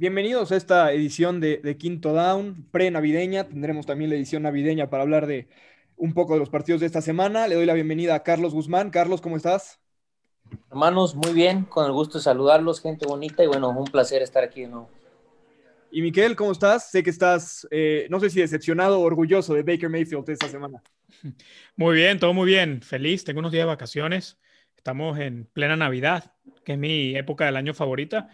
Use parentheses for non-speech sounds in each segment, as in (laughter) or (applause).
Bienvenidos a esta edición de, Quinto Down, pre-navideña. Tendremos también la edición navideña para hablar de un poco de los partidos de esta semana. Le doy la bienvenida a Carlos Guzmán. Carlos, ¿cómo estás? Hermanos, muy bien, con el gusto de saludarlos, gente bonita, y bueno, un placer estar aquí de nuevo. Y Miquel, ¿cómo estás? Sé que estás, eh, no sé si decepcionado o orgulloso de Baker Mayfield esta semana. Muy bien, todo muy bien. Feliz, tengo unos días de vacaciones. Estamos en plena Navidad, que es mi época del año favorita.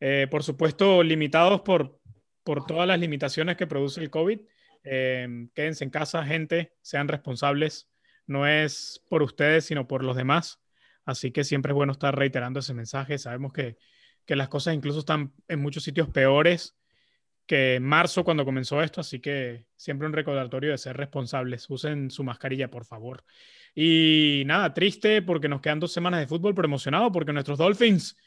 Eh, por supuesto, limitados por, por todas las limitaciones que produce el COVID. Eh, quédense en casa, gente, sean responsables. No es por ustedes, sino por los demás. Así que siempre es bueno estar reiterando ese mensaje. Sabemos que, que las cosas incluso están en muchos sitios peores que en marzo cuando comenzó esto, así que siempre un recordatorio de ser responsables. Usen su mascarilla, por favor. Y nada, triste porque nos quedan dos semanas de fútbol, pero emocionado porque nuestros Dolphins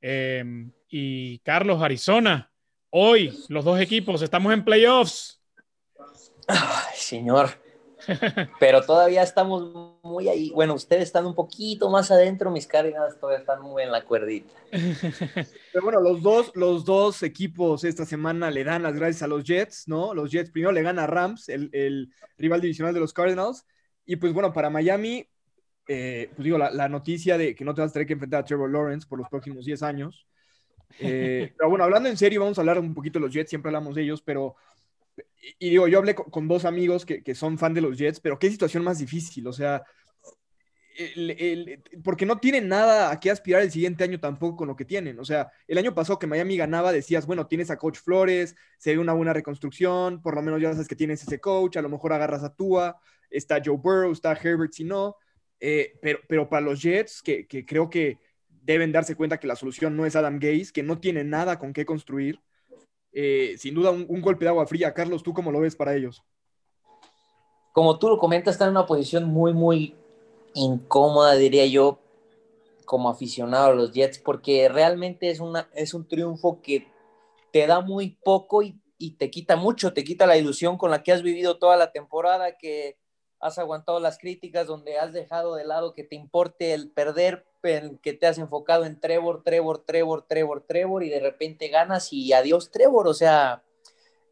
Em, y Carlos, Arizona. Hoy, los dos equipos, estamos en playoffs. Ay, señor. Pero todavía estamos muy ahí. Bueno, ustedes están un poquito más adentro, mis cargas todavía están muy en la cuerdita. (laughs) Pero bueno, los dos, los dos equipos esta semana le dan las gracias a los Jets, ¿no? Los Jets primero le ganan a Rams, el, el rival divisional de los Cardinals. Y pues bueno, para Miami, eh, pues digo, la, noticia de que no te vas a tener que enfrentar a Trevor Lawrence por los próximos 10 años. Eh, (laughs) pero bueno, hablando en serio, vamos a hablar un poquito de los Jets, siempre hablamos de ellos, pero, y, digo, yo hablé con, dos amigos que, que, son fan de los Jets, pero qué situación más difícil, o sea, porque no tienen nada a qué aspirar el siguiente año tampoco con lo que tienen. O sea, el año pasado que Miami ganaba, decías, bueno, tienes a Coach Flores, se ve una buena reconstrucción, por lo menos ya sabes que tienes ese coach, a lo mejor agarras a Tua, está Joe Burrow, está Herbert, si no. Eh, pero, pero para los Jets, que, creo que deben darse cuenta que la solución no es Adam Gaze, que no tiene nada con qué construir, eh, sin duda un, golpe de agua fría. Carlos, ¿tú cómo lo ves para ellos? Como tú lo comentas, están en una posición muy, muy incómoda, diría yo, como aficionado a los Jets, porque realmente es, una, es un triunfo que te da muy poco y, y te quita mucho, te quita la ilusión con la que has vivido toda la temporada, que has aguantado las críticas, donde has dejado de lado que te importe el perder, que te has enfocado en Trevor, Trevor, Trevor, Trevor, Trevor, y de repente ganas y adiós Trevor. O sea,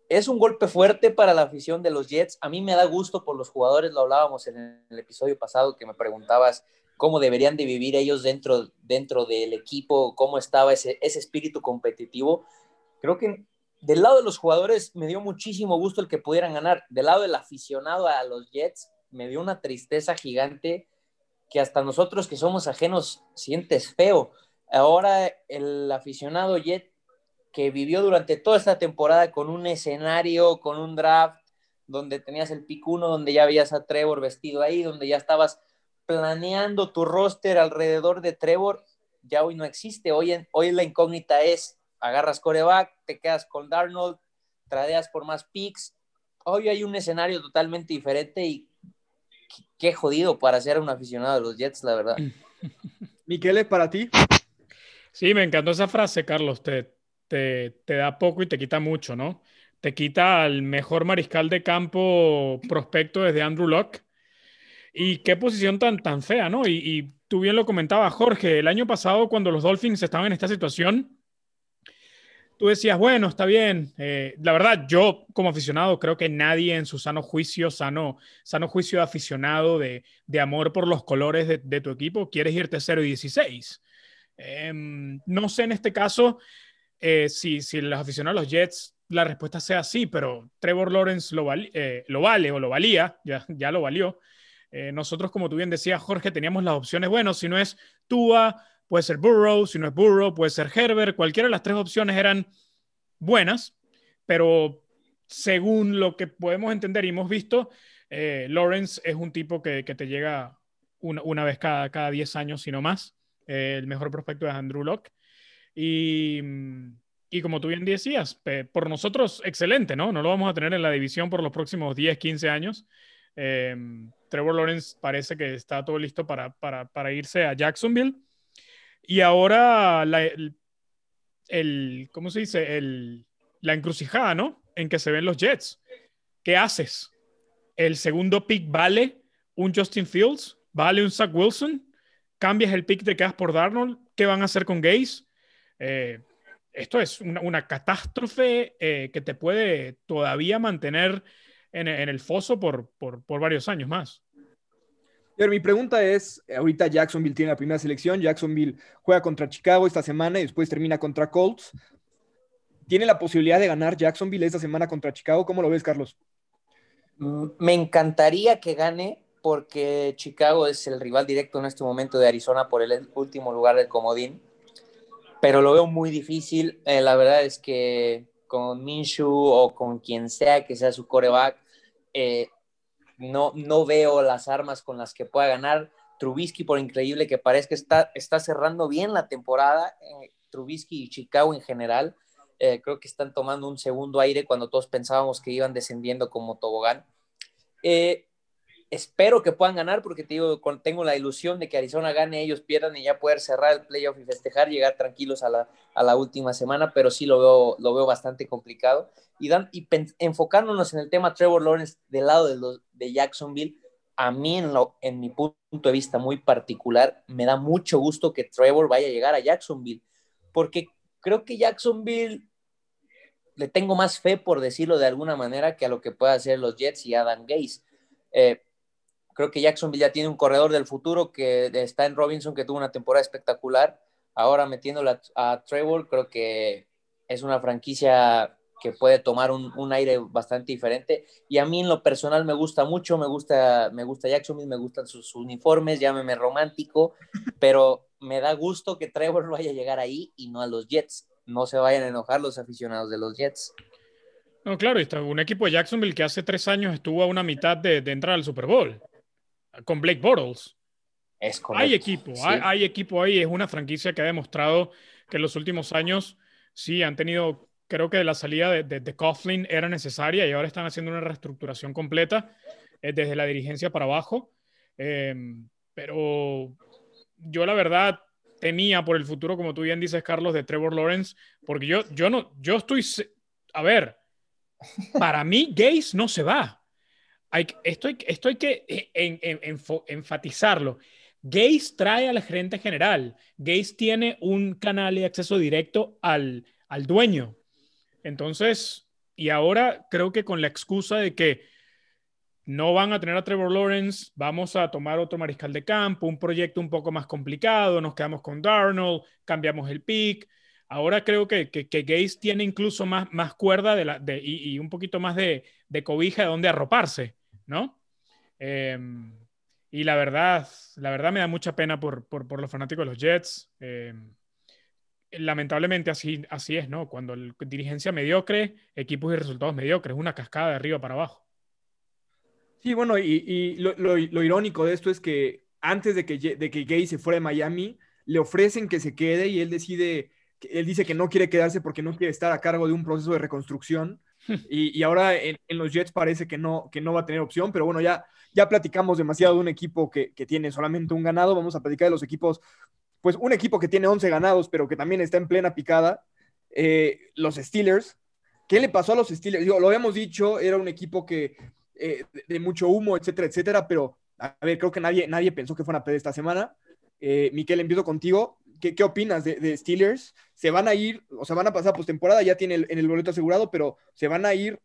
es un golpe fuerte para la afición de los Jets. A mí me da gusto por los jugadores, lo hablábamos en el episodio pasado que me preguntabas cómo deberían de vivir ellos dentro, dentro del equipo, cómo estaba ese, ese espíritu competitivo. Creo que del lado de los jugadores me dio muchísimo gusto el que pudieran ganar. Del lado del aficionado a los Jets, me dio una tristeza gigante que hasta nosotros que somos ajenos sientes feo. Ahora el aficionado Jet que vivió durante toda esta temporada con un escenario, con un draft, donde tenías el pick uno, donde ya veías a Trevor vestido ahí, donde ya estabas planeando tu roster alrededor de Trevor, ya hoy no existe. Hoy, en, hoy la incógnita es, agarras coreback, te quedas con Darnold, tradeas por más picks. Hoy hay un escenario totalmente diferente y qué jodido para ser un aficionado de los Jets, la verdad. (laughs) Miquel, para ti. Sí, me encantó esa frase, Carlos. Te, te, te, da poco y te quita mucho, ¿no? Te quita al mejor mariscal de campo prospecto desde Andrew Locke. Y qué posición tan, tan fea, ¿no? Y, y tú bien lo comentabas, Jorge, el año pasado cuando los Dolphins estaban en esta situación, tú decías, bueno, está bien. Eh, la verdad, yo como aficionado creo que nadie en su sano juicio, sano, sano juicio de aficionado, de, de amor por los colores de, de, tu equipo, quieres irte 0 y 16. Em, no sé en este caso eh, si, si los aficionados a los Jets la respuesta sea sí, pero Trevor Lawrence lo, eh, lo vale o lo valía, ya, ya lo valió. nosotros, como tú bien decías, Jorge, teníamos las opciones, bueno, si no es Tua, puede ser Burrow, si no es Burrow, puede ser Herbert, cualquiera de las tres opciones eran buenas, pero según lo que podemos entender y hemos visto, eh, Lawrence es un tipo que, te llega una, vez cada, cada 10 años, si no más. Eh, el mejor prospecto es Andrew Locke. Y, y, como tú bien decías, por nosotros, excelente, ¿no? No lo vamos a tener en la división por los próximos 10, 15 años. Eh, Trevor Lawrence parece que está todo listo para, para, para irse a Jacksonville. Y ahora el, ¿cómo se dice? La encrucijada, ¿no? En que se ven los Jets. ¿Qué haces? ¿El segundo pick vale un Justin Fields? ¿Vale un Zach Wilson? ¿Cambias el pick de quedas por Darnold? ¿Qué van a hacer con Gaze? Eh, esto es una, catástrofe eh, que te puede todavía mantener en, el foso por, varios años más. Pero mi pregunta es, ahorita Jacksonville tiene la primera selección, Jacksonville juega contra Chicago esta semana y después termina contra Colts. ¿Tiene la posibilidad de ganar Jacksonville esta semana contra Chicago? ¿Cómo lo ves, Carlos? Mm, me encantaría que gane porque Chicago es el rival directo en este momento de Arizona por el último lugar del comodín, pero lo veo muy difícil. Eh, la verdad es que con Minshew o con quien sea que sea su coreback, eh, no, no veo las armas con las que pueda ganar. Trubisky, por increíble que parezca, está, está cerrando bien la temporada. Eh, Trubisky y Chicago en general. Eh, creo que están tomando un segundo aire cuando todos pensábamos que iban descendiendo como tobogán. Eh, espero que puedan ganar porque te digo, tengo la ilusión de que Arizona gane, ellos pierdan y ya poder cerrar el playoff y festejar, llegar tranquilos a la, a la última semana, pero sí lo veo, lo veo bastante complicado. Y, dan, y enfocándonos en el tema Trevor Lawrence del lado de, los, de Jacksonville, a mí en, lo, en mi punto de vista muy particular, me da mucho gusto que Trevor vaya a llegar a Jacksonville, porque creo que Jacksonville le tengo más fe, por decirlo de alguna manera, que a lo que pueda hacer los Jets y Adam Gase. Eh, Creo que Jacksonville ya tiene un corredor del futuro que está en Robinson, que tuvo una temporada espectacular. Ahora metiéndola a Trevor, creo que es una franquicia que puede tomar un, aire bastante diferente. Y a mí en lo personal me gusta mucho, me gusta, me gusta Jacksonville, me gustan sus, uniformes, llámeme romántico, (laughs) pero me da gusto que Trevor vaya a llegar ahí y no a los Jets. No se vayan a enojar los aficionados de los Jets. No, claro, está un equipo de Jacksonville que hace tres años estuvo a una mitad de, de entrar al Super Bowl con Blake Bortles. Es Hay equipo, hay, equipo ahí. Es una franquicia que ha demostrado que en los últimos años sí han tenido, creo que la salida de, de, Coughlin era necesaria y ahora están haciendo una reestructuración completa eh, desde la dirigencia para abajo. Em, pero yo la verdad temía por el futuro, como tú bien dices, Carlos, de Trevor Lawrence, porque yo, yo no, yo estoy, a ver, para mí Gaze no se va esto, hay, que eh, enfatizarlo. Gates trae al gerente general. Gates tiene un canal de acceso directo al, al dueño. Entonces, y ahora creo que con la excusa de que no van a tener a Trevor Lawrence, vamos a tomar otro mariscal de campo, un proyecto un poco más complicado, nos quedamos con Darnold, cambiamos el pick. Ahora creo que, que, Gates tiene incluso más, más cuerda de la, de, y, un poquito más de, de cobija de donde arroparse. ¿no? Em, y la verdad, la verdad me da mucha pena por, por, los fanáticos de los Jets. Em, lamentablemente así, así es, ¿no? Cuando la dirigencia mediocre, equipos y resultados mediocres, una cascada de arriba para abajo. Sí, bueno, y, lo, irónico de esto es que antes de que, de que Gay se fuera de Miami, le ofrecen que se quede y él decide, él dice que no quiere quedarse porque no quiere estar a cargo de un proceso de reconstrucción. (laughs) Y, ahora en, los Jets parece que no, que no va a tener opción, pero bueno, ya, ya platicamos demasiado de un equipo que, tiene solamente un ganado. Vamos a platicar de los equipos, pues un equipo que tiene 11 ganados, pero que también está en plena picada. Eh, los Steelers. ¿Qué le pasó a los Steelers? lo habíamos dicho, era un equipo que eh, de, mucho humo, etcétera, etcétera, pero a ver, creo que nadie, nadie pensó que fuera a perder esta semana. Eh, Miquel, empiezo contigo. ¿Qué, opinas de, Steelers? ¿Se van a ir, o sea, van a pasar postemporada? Ya tiene en el boleto asegurado, pero ¿se van a ir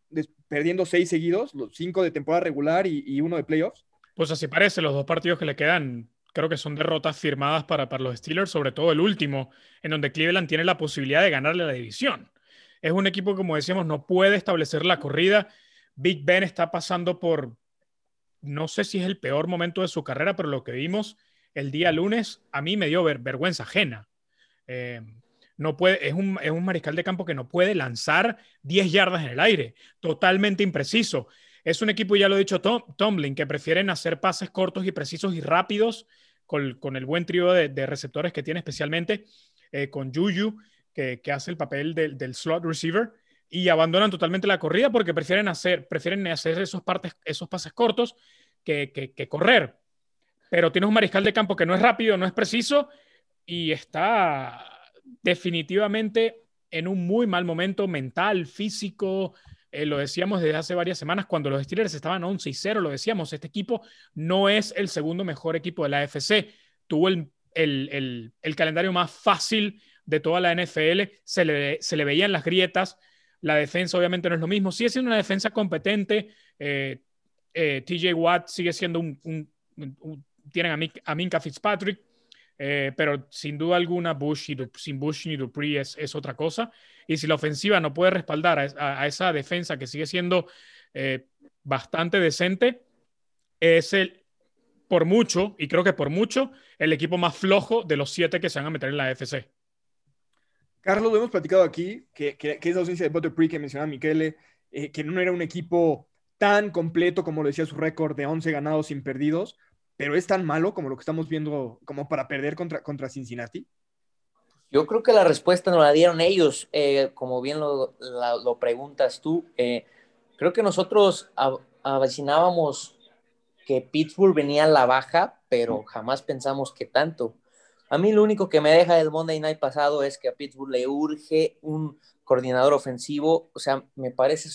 perdiendo seis seguidos, los cinco de temporada regular y, uno de playoffs? Pues así parece, los dos partidos que le quedan creo que son derrotas firmadas para, para los Steelers, sobre todo el último, en donde Cleveland tiene la posibilidad de ganarle la división. Es un equipo, como decíamos, no puede establecer la corrida. Big Ben está pasando por, no sé si es el peor momento de su carrera, pero lo que vimos el día lunes, a mí me dio vergüenza ajena. Eh, no puede, es, un, mariscal de campo que no puede lanzar 10 yardas en el aire, totalmente impreciso. Es un equipo, ya lo he dicho Tom, Tomlin, que prefieren hacer pases cortos y precisos y rápidos con, el buen trío de, receptores que tiene, especialmente eh, con Juju, que, hace el papel del, slot receiver, y abandonan totalmente la corrida porque prefieren hacer, prefieren hacer esos, partes, esos pases cortos que, que correr pero tienes un mariscal de campo que no es rápido, no es preciso y está definitivamente en un muy mal momento mental, físico. Eh, lo decíamos desde hace varias semanas cuando los Steelers estaban 11 y 0, lo decíamos, este equipo no es el segundo mejor equipo de la AFC. Tuvo el, el, el, calendario más fácil de toda la NFL, se le, se le veían las grietas, la defensa obviamente no es lo mismo, sigue siendo una defensa competente, eh, eh, TJ Watt sigue siendo un, tienen a, Minka Fitzpatrick, eh, pero sin duda alguna Bush y sin Bush ni Dupree es, es, otra cosa. Y si la ofensiva no puede respaldar a, esa defensa que sigue siendo bastante decente, es el, por mucho, y creo que por mucho, el equipo más flojo de los siete que se van a meter en la FC. Carlos, lo hemos platicado aquí, que, que, que esa ausencia de Butterfree que mencionaba Michele, eh, que no era un equipo tan completo como lo decía su récord de 11 ganados sin perdidos, pero es tan malo como lo que estamos viendo como para perder contra, contra Cincinnati. Yo creo que la respuesta nos la dieron ellos, eh, como bien lo, lo preguntas tú. Eh, creo que nosotros avecinábamos que Pittsburgh venía a la baja, pero jamás pensamos que tanto. A mí lo único que me deja del Monday Night pasado es que a Pittsburgh le urge un coordinador ofensivo. O sea, me parece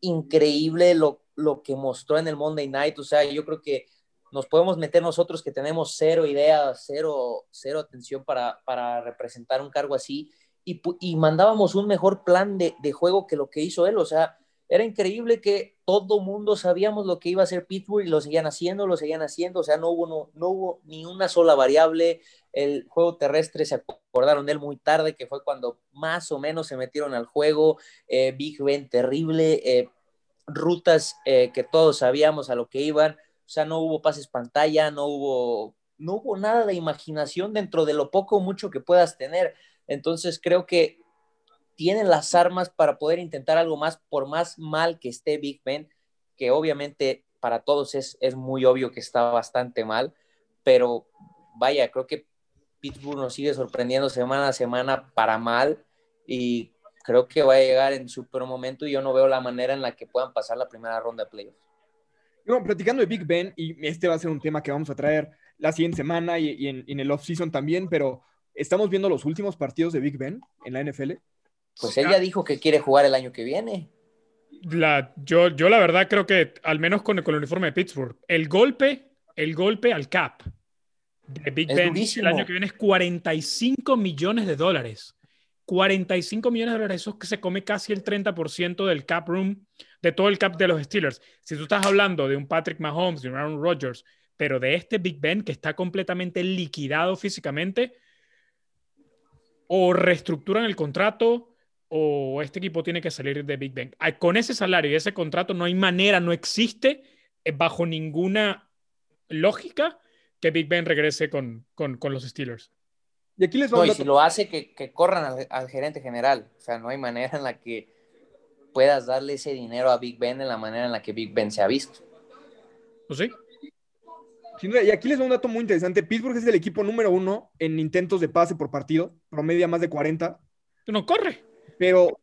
increíble lo, lo que mostró en el Monday Night. O sea, yo creo que nos podemos meter nosotros que tenemos cero idea, cero, cero atención para, para representar un cargo así. Y, y mandábamos un mejor plan de, de juego que lo que hizo él. O sea, era increíble que todo mundo sabíamos lo que iba a hacer Pittsburgh y lo seguían haciendo, lo seguían haciendo, o sea, no hubo, no, no hubo ni una sola variable. El juego terrestre se acordaron de él muy tarde, que fue cuando más o menos se metieron al juego. Eh, Big Ben terrible, eh, rutas eh, que todos sabíamos a lo que iban, o sea, no hubo pases pantalla, no hubo, no hubo nada de imaginación dentro de lo poco o mucho que puedas tener. Entonces creo que tienen las armas para poder intentar algo más, por más mal que esté Big Ben, que obviamente para todos es, es muy obvio que está bastante mal, pero vaya, creo que Pittsburgh nos sigue sorprendiendo semana a semana para mal y creo que va a llegar en su peor momento y yo no veo la manera en la que puedan pasar la primera ronda de playoffs. Bueno, platicando de Big Ben, y este va a ser un tema que vamos a traer la siguiente semana y, en, en, el off-season también, pero estamos viendo los últimos partidos de Big Ben en la NFL. Pues ella dijo que quiere jugar el año que viene. La, yo, yo la verdad creo que, al menos con, el uniforme de Pittsburgh, el golpe, el golpe al cap de Big Ben el año que viene es 45 millones de dólares. 45 millones de dólares, eso que se come casi el 30% del cap room, de todo el cap de los Steelers. Si tú estás hablando de un Patrick Mahomes, de un Aaron Rodgers, pero de este Big Ben que está completamente liquidado físicamente, o reestructuran el contrato, o este equipo tiene que salir de Big Ben. Con ese salario y ese contrato no hay manera, no existe eh, bajo ninguna lógica que Big Ben regrese con, con, los Steelers. Y aquí les no, y si lo hace, que, que corran al, gerente general. O sea, no hay manera en la que puedas darle ese dinero a Big Ben en la manera en la que Big Ben se ha visto. ¿Pues sí? y aquí les doy un dato muy interesante. Pittsburgh es el equipo número uno en intentos de pase por partido, promedia más de 40. No corre pero,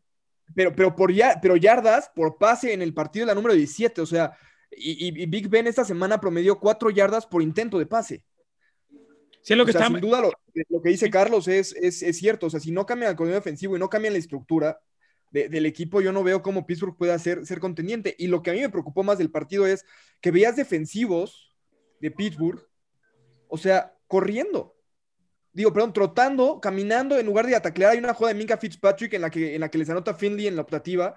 pero, pero, por ya, pero yardas por pase en el partido de la número 17, o sea, y, Big Ben esta semana promedió cuatro yardas por intento de pase. Sí, lo que está... Sin duda, lo, que dice Carlos es, es, es, cierto. O sea, si no cambian el coordinador defensivo y no cambian la estructura del equipo, yo no veo cómo Pittsburgh pueda ser, ser contendiente. Y lo que a mí me preocupó más del partido es que veías defensivos de Pittsburgh, o sea, corriendo digo, perdón, trotando, caminando, en lugar de ataclear, hay una jugada de Minka Fitzpatrick en la que, en la que les anota Finley en la optativa,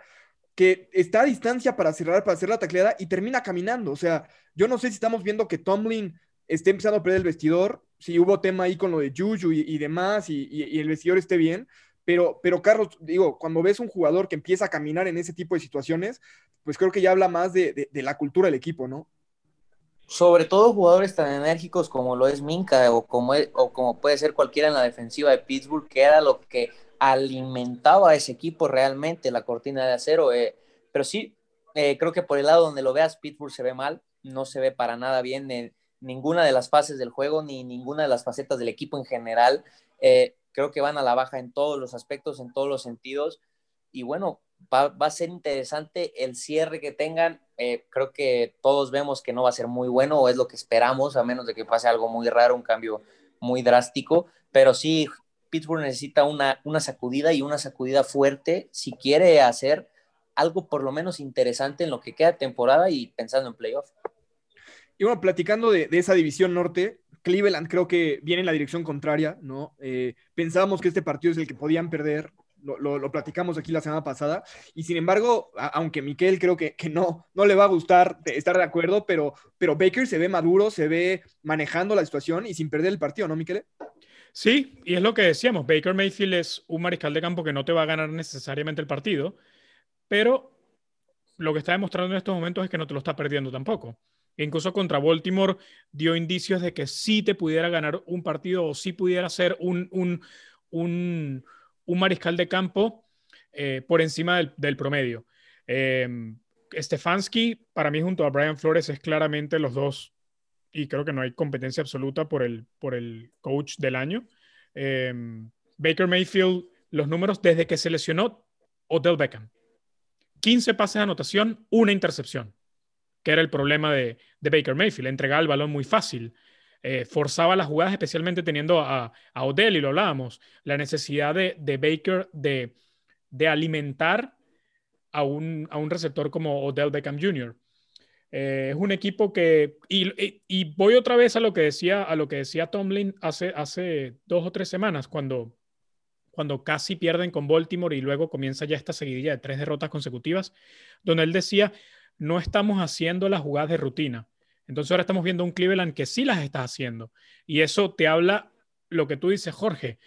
que está a distancia para cerrar, para hacer la tacleada y termina caminando. O sea, yo no sé si estamos viendo que Tomlin esté empezando a perder el vestidor, si hubo tema ahí con lo de Juju y, demás, y, el vestidor esté bien. Pero, pero Carlos, digo, cuando ves un jugador que empieza a caminar en ese tipo de situaciones, pues creo que ya habla más de la cultura del equipo, ¿no? sobre todo jugadores tan enérgicos como lo es Minka o como, e, o como puede ser cualquiera en la defensiva de Pittsburgh, que era lo que alimentaba a ese equipo realmente, la cortina de acero. Eh, pero sí, eh, creo que por el lado donde lo veas, Pittsburgh se ve mal, no se ve para nada bien en ninguna de las fases del juego, ni ninguna de las facetas del equipo en general. Eh, creo que van a la baja en todos los aspectos, en todos los sentidos. Y bueno, va, a ser interesante el cierre que tengan eh, creo que todos vemos que no va a ser muy bueno o es lo que esperamos, a menos de que pase algo muy raro, un cambio muy drástico, pero sí, Pittsburgh necesita una, una sacudida y una sacudida fuerte si quiere hacer algo por lo menos interesante en lo que queda temporada y pensando en playoff. Y bueno, platicando de, esa división norte, Cleveland creo que viene en la dirección contraria, ¿no? Eh, pensábamos que este partido es el que podían perder, lo, platicamos aquí la semana pasada, y sin embargo, aunque Miquel creo que, que, no, no le va a gustar estar de acuerdo, pero, pero Baker se ve maduro, se ve manejando la situación y sin perder el partido, ¿no, Miquel? Sí, y es lo que decíamos, Baker Mayfield es un mariscal de campo que no te va a ganar necesariamente el partido, pero lo que está demostrando en estos momentos es que no te lo está perdiendo tampoco. Incluso contra Baltimore dio indicios de que sí te pudiera ganar un partido o sí pudiera ser un, un, un, mariscal de campo eh, por encima del, promedio. Eh, Stefanski, para mí, junto a Brian Flores, es claramente los dos, y creo que no hay competencia absoluta por el, por el coach del año. Eh, Baker Mayfield, los números desde que se lesionó Odell Beckham. 15 pases de anotación, una intercepción, que era el problema de, de Baker Mayfield. Entregaba el balón muy fácil. Eh, forzaba las jugadas, especialmente teniendo a, a, Odell, y lo hablábamos, la necesidad de, de Baker de, de alimentar a un, a un, receptor como Odell Beckham Jr. Eh, es un equipo que, y, y, voy otra vez a lo que decía, a lo que decía Tomlin hace, hace dos o tres semanas, cuando, cuando casi pierden con Baltimore y luego comienza ya esta seguidilla de tres derrotas consecutivas, donde él decía, no estamos haciendo las jugadas de rutina entonces ahora estamos viendo un Cleveland que sí las está haciendo. Y eso te habla lo que tú dices, Jorge.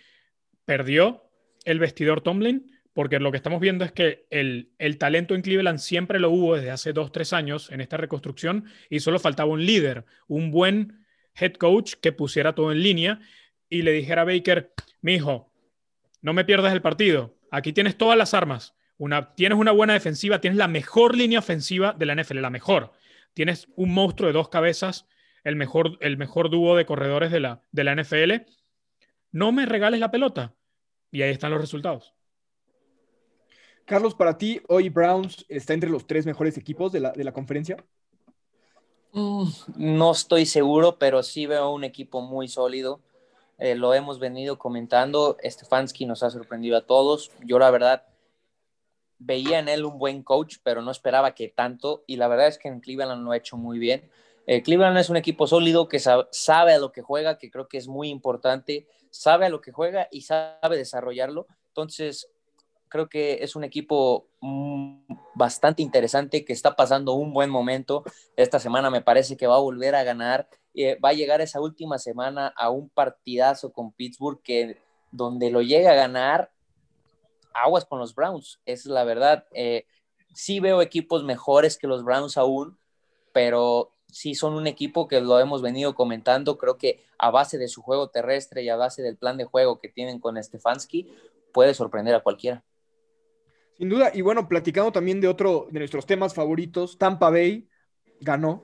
Perdió el vestidor Tomlin porque lo que estamos viendo es que el, talento en Cleveland siempre lo hubo desde hace dos, tres años en esta reconstrucción y solo faltaba un líder, un buen head coach que pusiera todo en línea y le dijera a Baker, mi hijo, no me pierdas el partido, aquí tienes todas las armas, una, tienes una buena defensiva, tienes la mejor línea ofensiva de la NFL, la mejor tienes un monstruo de dos cabezas, el mejor, el mejor dúo de corredores de la, de la NFL. No me regales la pelota. Y ahí están los resultados. Carlos, para ti, hoy Browns está entre los tres mejores equipos de la, conferencia. Mm, no estoy seguro, pero sí veo un equipo muy sólido. Eh, lo hemos venido comentando. Stefanski nos ha sorprendido a todos. Yo, la verdad, veía en él un buen coach, pero no esperaba que tanto. Y la verdad es que en Cleveland lo ha hecho muy bien. Eh, Cleveland es un equipo sólido que sabe, a lo que juega, que creo que es muy importante. Sabe a lo que juega y sabe desarrollarlo. Entonces, creo que es un equipo mm, bastante interesante que está pasando un buen momento. Esta semana me parece que va a volver a ganar. Eh, va a llegar esa última semana a un partidazo con Pittsburgh que donde lo llega a ganar aguas con los Browns, es la verdad. Eh, sí veo equipos mejores que los Browns aún, pero sí son un equipo que lo hemos venido comentando, creo que a base de su juego terrestre y a base del plan de juego que tienen con Stefanski, puede sorprender a cualquiera. Sin duda, y bueno, platicando también de otro de nuestros temas favoritos, Tampa Bay ganó,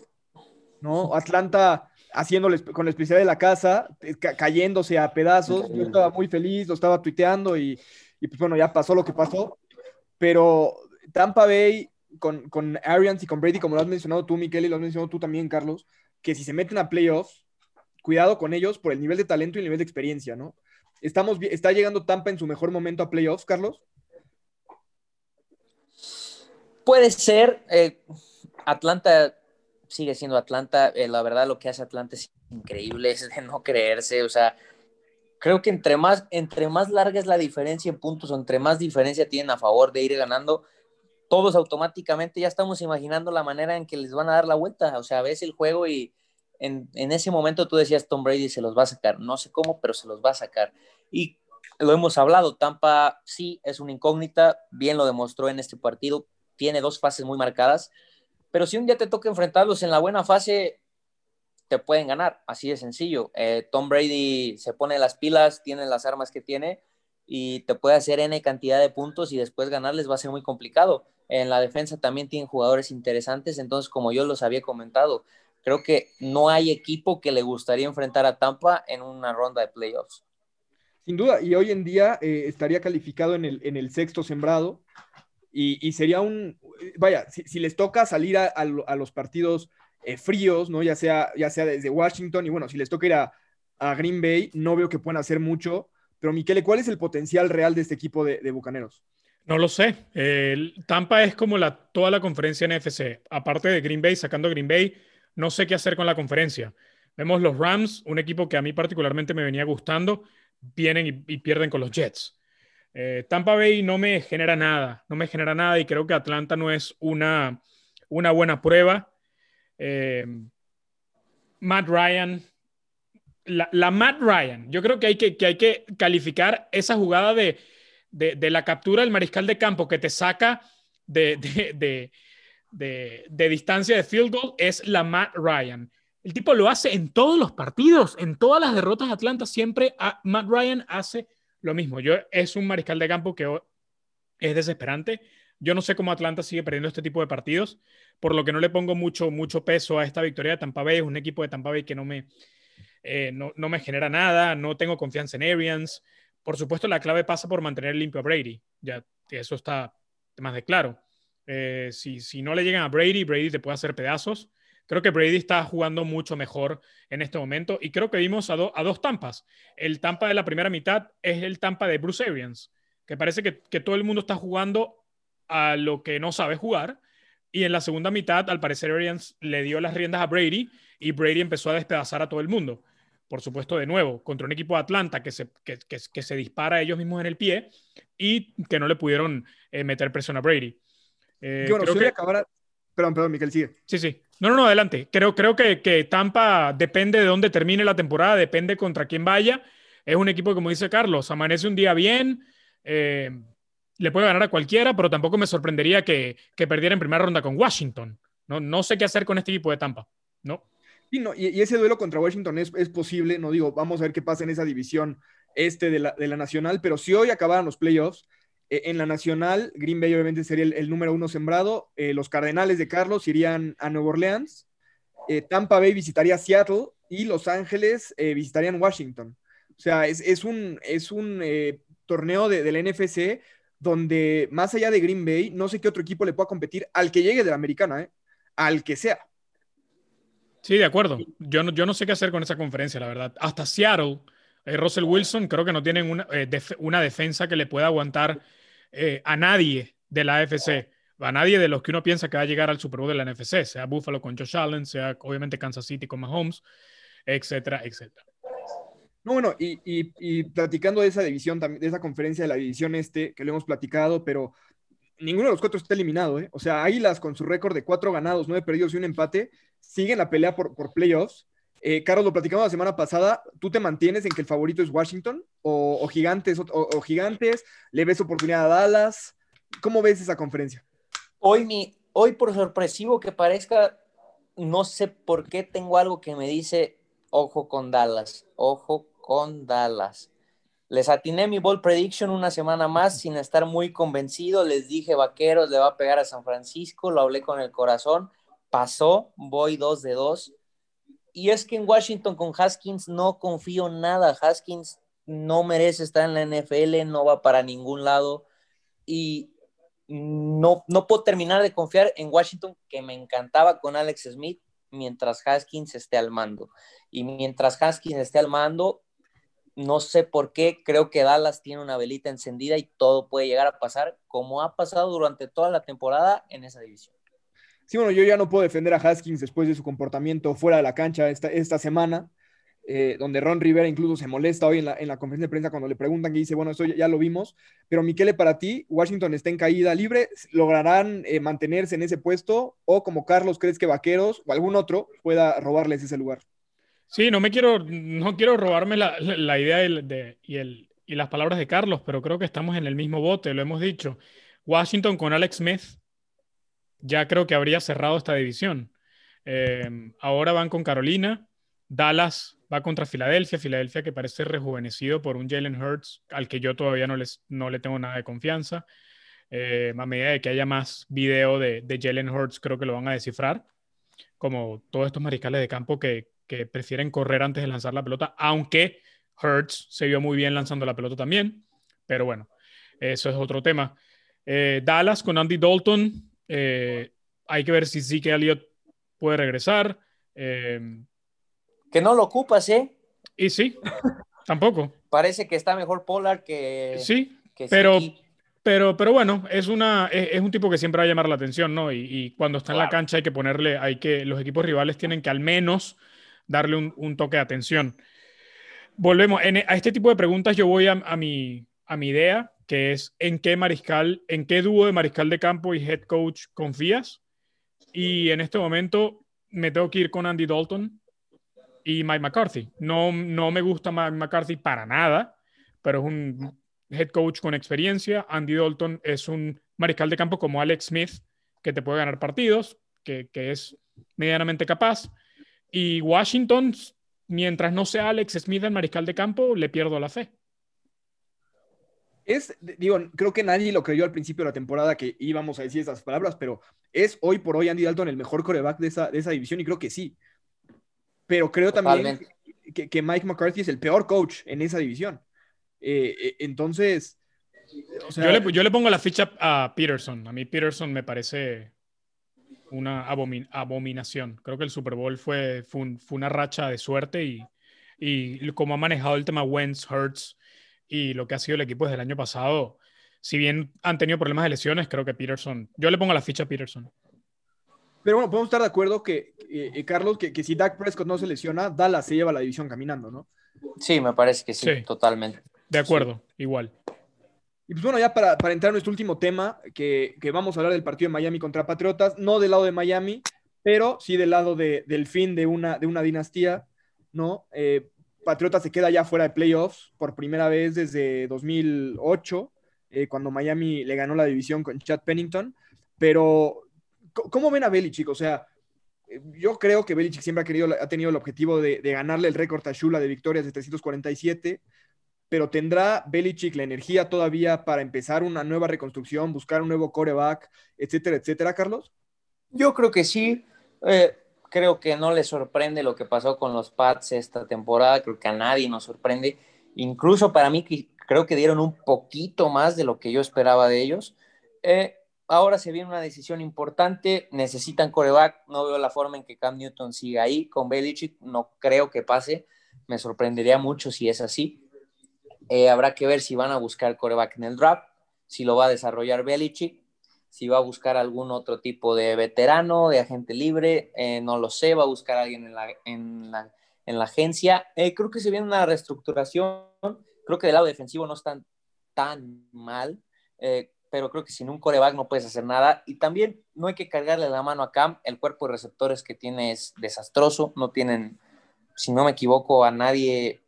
¿no? Atlanta haciéndoles con la especialidad de la casa, cayéndose a pedazos. Yo estaba muy feliz, lo estaba tuiteando y y pues bueno, ya pasó lo que pasó, pero Tampa Bay con, con Arians y con Brady, como lo has mencionado tú, Miquel, y lo has mencionado tú también, Carlos, que si se meten a playoffs, cuidado con ellos por el nivel de talento y el nivel de experiencia, ¿no? Estamos, ¿Está llegando Tampa en su mejor momento a playoffs, Carlos? Puede ser. Eh, Atlanta sigue siendo Atlanta. Eh, la verdad, lo que hace Atlanta es increíble, (laughs) es de no creerse. O sea, creo que entre más, entre más larga es la diferencia en puntos o entre más diferencia tienen a favor de ir ganando, todos automáticamente ya estamos imaginando la manera en que les van a dar la vuelta. O sea, ves el juego y en, en ese momento tú decías Tom Brady se los va a sacar. No sé cómo, pero se los va a sacar. Y lo hemos hablado, Tampa sí es una incógnita, bien lo demostró en este partido, tiene dos fases muy marcadas, pero si un día te toca enfrentarlos en la buena fase, te pueden ganar, así de sencillo. Eh, Tom Brady se pone las pilas, tiene las armas que tiene y te puede hacer N cantidad de puntos y después ganarles va a ser muy complicado. En la defensa también tienen jugadores interesantes, entonces como yo los había comentado, creo que no hay equipo que le gustaría enfrentar a Tampa en una ronda de playoffs. Sin duda, y hoy en día eh, estaría calificado en el, en el sexto sembrado y, sería un, vaya, si, les toca salir a los partidos eh, fríos, ¿no? Ya sea, ya sea desde Washington y bueno, si les toca ir a, Green Bay, no veo que puedan hacer mucho. Pero Miquele, ¿cuál es el potencial real de este equipo de, Bucaneros? No lo sé. Tampa es como la, toda la conferencia NFC. Aparte de Green Bay, sacando Green Bay, no sé qué hacer con la conferencia. Vemos los Rams, un equipo que a mí particularmente me venía gustando, vienen y, pierden con los Jets. Eh, Tampa Bay no me genera nada, no me genera nada y creo que Atlanta no es una, una buena prueba. Eh, Matt Ryan, la, Matt Ryan, yo creo que hay que, hay que calificar esa jugada de, la captura del mariscal de campo que te saca de, de, distancia de field goal, es la Matt Ryan. El tipo lo hace en todos los partidos, en todas las derrotas de Atlanta, siempre Matt Ryan hace lo mismo. Yo, es un mariscal de campo que es desesperante. Yo no sé cómo Atlanta sigue perdiendo este tipo de partidos, por lo que no le pongo mucho, mucho peso a esta victoria de Tampa Bay. Es un equipo de Tampa Bay que no me, eh, no, no, me genera nada, no tengo confianza en Arians. Por supuesto, la clave pasa por mantener limpio a Brady. Ya, eso está más de claro. Eh, si, si no le llegan a Brady, Brady te puede hacer pedazos. Creo que Brady está jugando mucho mejor en este momento y creo que vimos a, a dos Tampas. El Tampa de la primera mitad es el Tampa de Bruce Arians, que parece que, que, todo el mundo está jugando a lo que no sabe jugar. Y en la segunda mitad, al parecer, Arians le dio las riendas a Brady y Brady empezó a despedazar a todo el mundo. Por supuesto, de nuevo, contra un equipo de Atlanta que se, que, que, se dispara a ellos mismos en el pie y que no le pudieron eh, meter presión a Brady. Eh, creo que... acabar... Perdón, perdón, Miquel, sigue. Sí, sí. No, no, no, adelante. Creo, creo que, que, Tampa depende de dónde termine la temporada, depende contra quién vaya. Es un equipo, como dice Carlos, amanece un día bien, eh, le puede ganar a cualquiera, pero tampoco me sorprendería que, que, perdiera en primera ronda con Washington. No, no sé qué hacer con este equipo de Tampa, ¿no? Sí, no, y, ese duelo contra Washington es, es, posible, no digo, vamos a ver qué pasa en esa división este de la, de la Nacional, pero si hoy acabaran los playoffs, eh, en la nacional, Green Bay obviamente sería el, número uno sembrado. Eh, los Cardenales de Carlos irían a Nueva Orleans. Tampa Bay visitaría Seattle y Los Ángeles visitarían Washington. O sea, es, un, es un torneo de, del NFC donde más allá de Green Bay, no sé qué otro equipo le pueda competir al que llegue de la americana, al que sea. Sí, de acuerdo. Yo no, yo no sé qué hacer con esa conferencia, la verdad. Hasta Seattle eh, Russell Wilson, creo que no tienen una, eh, una defensa que le pueda aguantar eh, a nadie de la AFC, a nadie de los que uno piensa que va a llegar al Super Bowl de la NFC, sea Buffalo con Josh Allen, sea obviamente Kansas City con Mahomes, etcétera, etcétera. No, bueno, y, y, platicando de esa división, de esa conferencia de la división este, que lo hemos platicado, pero ninguno de los cuatro está eliminado, ¿eh? O sea, Águilas con su récord de cuatro ganados, nueve perdidos y un empate, siguen la pelea por, por playoffs. Eh, Carlos, lo platicamos la semana pasada. ¿Tú te mantienes en que el favorito es Washington o, Gigantes? O, Gigantes? ¿Le ves oportunidad a Dallas? ¿Cómo ves esa conferencia? Hoy, mi, hoy, por sorpresivo que parezca, no sé por qué tengo algo que me dice ojo con Dallas, ojo con Dallas. Les atiné mi ball prediction una semana más sin estar muy convencido. Les dije, Vaqueros le va a pegar a San Francisco. Lo hablé con el corazón. Pasó, voy 2 de 2 y es que en Washington con Haskins no confío nada. Haskins no merece estar en la NFL, no va para ningún lado. Y no, no puedo terminar de confiar en Washington, que me encantaba con Alex Smith, mientras Haskins esté al mando. Y mientras Haskins esté al mando, no sé por qué, creo que Dallas tiene una velita encendida y todo puede llegar a pasar, como ha pasado durante toda la temporada en esa división. Sí, bueno, yo ya no puedo defender a Haskins después de su comportamiento fuera de la cancha esta, semana, eh, donde Ron Rivera incluso se molesta hoy en la, en la, conferencia de prensa cuando le preguntan y dice, bueno, eso ya, lo vimos, pero Miquele, para ti, Washington está en caída libre, ¿lograrán eh, mantenerse en ese puesto o como Carlos crees que Vaqueros o algún otro pueda robarles ese lugar? Sí, no me quiero, no quiero robarme la, la idea de, y, el, y las palabras de Carlos, pero creo que estamos en el mismo bote, lo hemos dicho. Washington con Alex Smith ya creo que habría cerrado esta división. Eh, ahora van con Carolina, Dallas va contra Filadelfia, Filadelfia que parece rejuvenecido por un Jalen Hurts al que yo todavía no, les, no le tengo nada de confianza. Eh, a medida de que haya más video de, de, Jalen Hurts, creo que lo van a descifrar, como todos estos mariscales de campo que, que prefieren correr antes de lanzar la pelota, aunque Hurts se vio muy bien lanzando la pelota también, pero bueno, eso es otro tema. Eh, Dallas con Andy Dalton, eh, hay que ver si sí que Elliot puede regresar. Eh, que no lo ocupas, ¿eh? Y sí, tampoco. (laughs) Parece que está mejor Polar que. Sí, pero, pero, pero bueno, es, una, es, un tipo que siempre va a llamar la atención, ¿no? Y, cuando está en la cancha hay que ponerle, hay que, los equipos rivales tienen que al menos darle un, toque de atención. Volvemos, a este tipo de preguntas yo voy a, mi, idea, que es en qué mariscal, en qué dúo de mariscal de campo y head coach confías. Y en este momento me tengo que ir con Andy Dalton y Mike McCarthy. No, no me gusta Mike McCarthy para nada, pero es un head coach con experiencia. Andy Dalton es un mariscal de campo como Alex Smith, que te puede ganar partidos, que es medianamente capaz. Y Washington, mientras no sea Alex Smith el mariscal de campo, le pierdo la fe. Es, digo, creo que nadie lo creyó al principio de la temporada que íbamos a decir esas palabras, pero es hoy por hoy Andy Dalton el mejor coreback de esa, de esa división y creo que sí. Pero creo también que, Mike McCarthy es el peor coach en esa división. Eh, eh, entonces, yo, le, pongo la ficha a Peterson. A mí Peterson me parece una abominación. Creo que el Super Bowl fue, fue, una racha de suerte y, y como ha manejado el tema Wentz, Hurts y lo que ha sido el equipo desde el año pasado, si bien han tenido problemas de lesiones, creo que Peterson, yo le pongo la ficha a Peterson. Pero bueno, podemos estar de acuerdo que, eh, eh, Carlos, que, que, si Dak Prescott no se lesiona, Dallas se lleva la división caminando, ¿no? Sí, me parece que sí, totalmente. De acuerdo, igual. Y pues bueno, ya para, para entrar en nuestro último tema, que, que, vamos a hablar del partido de Miami contra Patriotas, no del lado de Miami, pero sí del lado de, del fin de una, de una dinastía, ¿no? Eh, Patriotas se queda ya fuera de playoffs por primera vez desde 2008, eh, cuando Miami le ganó la división con Chad Pennington, pero ¿cómo ven a Belichick? O sea, yo creo que Belichick siempre ha, querido, ha tenido el objetivo de, de ganarle el récord a Shula de victorias de 347, pero ¿tendrá Belichick la energía todavía para empezar una nueva reconstrucción, buscar un nuevo coreback, etcétera, etcétera, Carlos? Yo creo que sí. Eh, creo que no le sorprende lo que pasó con los Pats esta temporada. Creo que a nadie nos sorprende. Incluso para mí, creo que dieron un poquito más de lo que yo esperaba de ellos. Eh, ahora se viene una decisión importante. Necesitan coreback. No veo la forma en que Cam Newton siga ahí con Belichick. No creo que pase. Me sorprendería mucho si es así. Eh, habrá que ver si van a buscar coreback en el draft, si lo va a desarrollar Belichick, si va a buscar algún otro tipo de veterano, de agente libre, eh, no lo sé, va a buscar a alguien en la, en la, en la agencia. Eh, creo que se viene una reestructuración, creo que del lado defensivo no están tan mal, pero creo que sin un coreback no puedes hacer nada. Y también no hay que cargarle la mano a Cam, el cuerpo de receptores que tiene es desastroso, no tienen, si no me equivoco, a nadie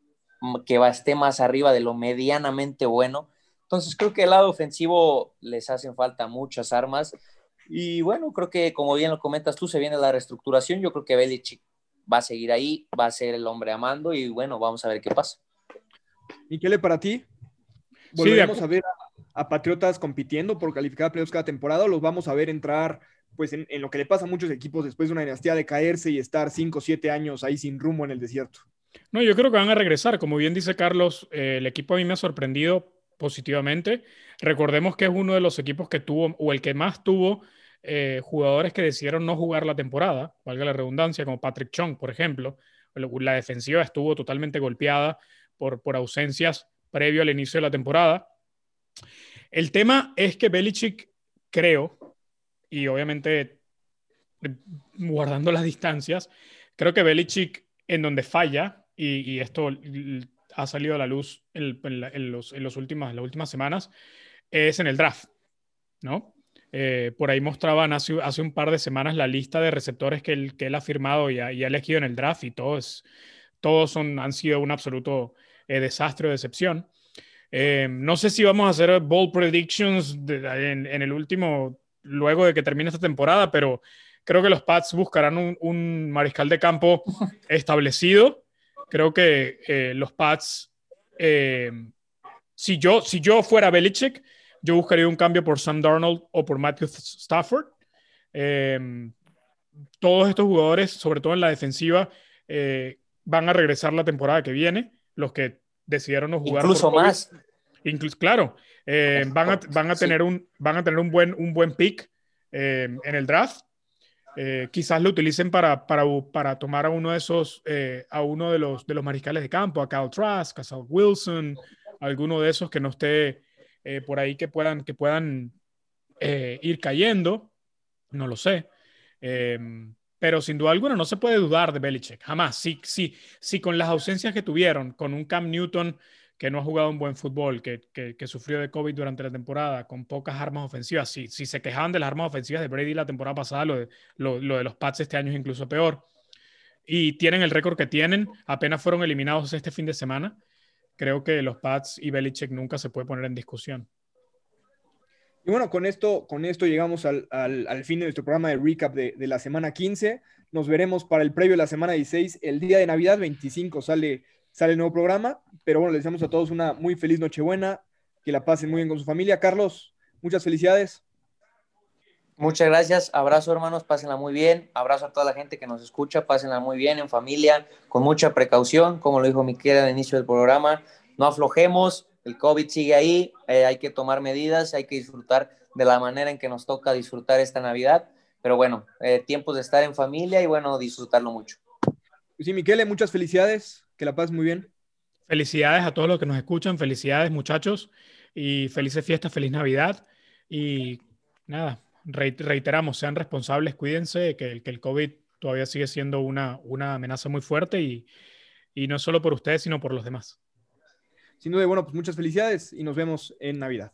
que va, esté más arriba de lo medianamente bueno. Entonces creo que el lado ofensivo les hacen falta muchas armas. Y bueno, creo que como bien lo comentas tú, se viene la reestructuración. Yo creo que Belichick va a seguir ahí, va a ser el hombre amando y bueno, vamos a ver qué pasa. le para ti. ¿Volveremos a ver a, Patriotas compitiendo por calificar a playoffs cada temporada los vamos a ver entrar pues en, en, lo que le pasa a muchos equipos después de una dinastía de caerse y estar 5 o 7 años ahí sin rumbo en el desierto? No, yo creo que van a regresar. Como bien dice Carlos, eh, el equipo a mí me ha sorprendido positivamente. Recordemos que es uno de los equipos que tuvo, o el que más tuvo, eh, jugadores que decidieron no jugar la temporada, valga la redundancia, como Patrick Chung, por ejemplo. La defensiva estuvo totalmente golpeada por, por ausencias previo al inicio de la temporada. El tema es que Belichick, creo, y obviamente eh, guardando las distancias, creo que Belichick en donde falla y, esto ha salido a la luz en, los, en los las últimas semanas, es en el draft, ¿no? Eh, por ahí mostraban hace, hace, un par de semanas la lista de receptores que él, que él ha firmado y ha, y ha, elegido en el draft y todos, todos son, han sido un absoluto eh, desastre o decepción. Eh, no sé si vamos a hacer bold predictions en, en, el último, luego de que termine esta temporada, pero creo que los Pats buscarán un, un mariscal de campo (laughs) establecido Creo que eh, los Pats, eh, si, yo, si yo fuera Belichick, yo buscaría un cambio por Sam Darnold o por Matthew Stafford. Eh, todos estos jugadores, sobre todo en la defensiva, van a regresar la temporada que viene. Los que decidieron no jugar. Incluso más. Incluso, claro, van, a, van, a tener un, van a tener un buen, un buen pick en el draft. Eh, quizás lo utilicen para, para, para, tomar a uno de esos, eh, a uno de los, de los mariscales de campo, a Kyle Trask, a Sal Wilson, alguno de esos que no esté eh, por ahí que puedan, que puedan ir cayendo, no lo sé. pero pero sin duda alguna no se puede dudar de Belichick, jamás. Si, si, si con las ausencias que tuvieron, con un Cam Newton que no ha jugado un buen fútbol, que, que, sufrió de COVID durante la temporada, con pocas armas ofensivas, si, si se quejaban de las armas ofensivas de Brady la temporada pasada, lo de, lo, lo de los Pats este año es incluso peor. Y tienen el récord que tienen, apenas fueron eliminados este fin de semana. Creo que los Pats y Belichick nunca se puede poner en discusión. Y bueno, con esto, con esto llegamos al, fin de nuestro programa de recap de, la semana 15. Nos veremos para el previo de la semana 16. El día de Navidad 25 sale, sale el nuevo programa. Pero bueno, les deseamos a todos una muy feliz Nochebuena. Que la pasen muy bien con su familia. Carlos, muchas felicidades. Muchas gracias. Abrazo, hermanos. Pásenla muy bien. Abrazo a toda la gente que nos escucha. Pásenla muy bien en familia, con mucha precaución. Como lo dijo Miquel al inicio del programa, no aflojemos el COVID sigue ahí, eh, hay que tomar medidas, hay que disfrutar de la manera en que nos toca disfrutar esta Navidad, pero bueno, eh, tiempos de estar en familia y bueno, disfrutarlo mucho. Sí, Miquele, muchas felicidades, que la pases muy bien. Felicidades a todos los que nos escuchan, felicidades muchachos y felices fiestas, feliz Navidad y nada, reiteramos, sean responsables, cuídense, que, que el COVID todavía sigue siendo una, una amenaza muy fuerte y, y no solo por ustedes, sino por los demás. Sin duda, bueno, pues muchas felicidades y nos vemos en Navidad.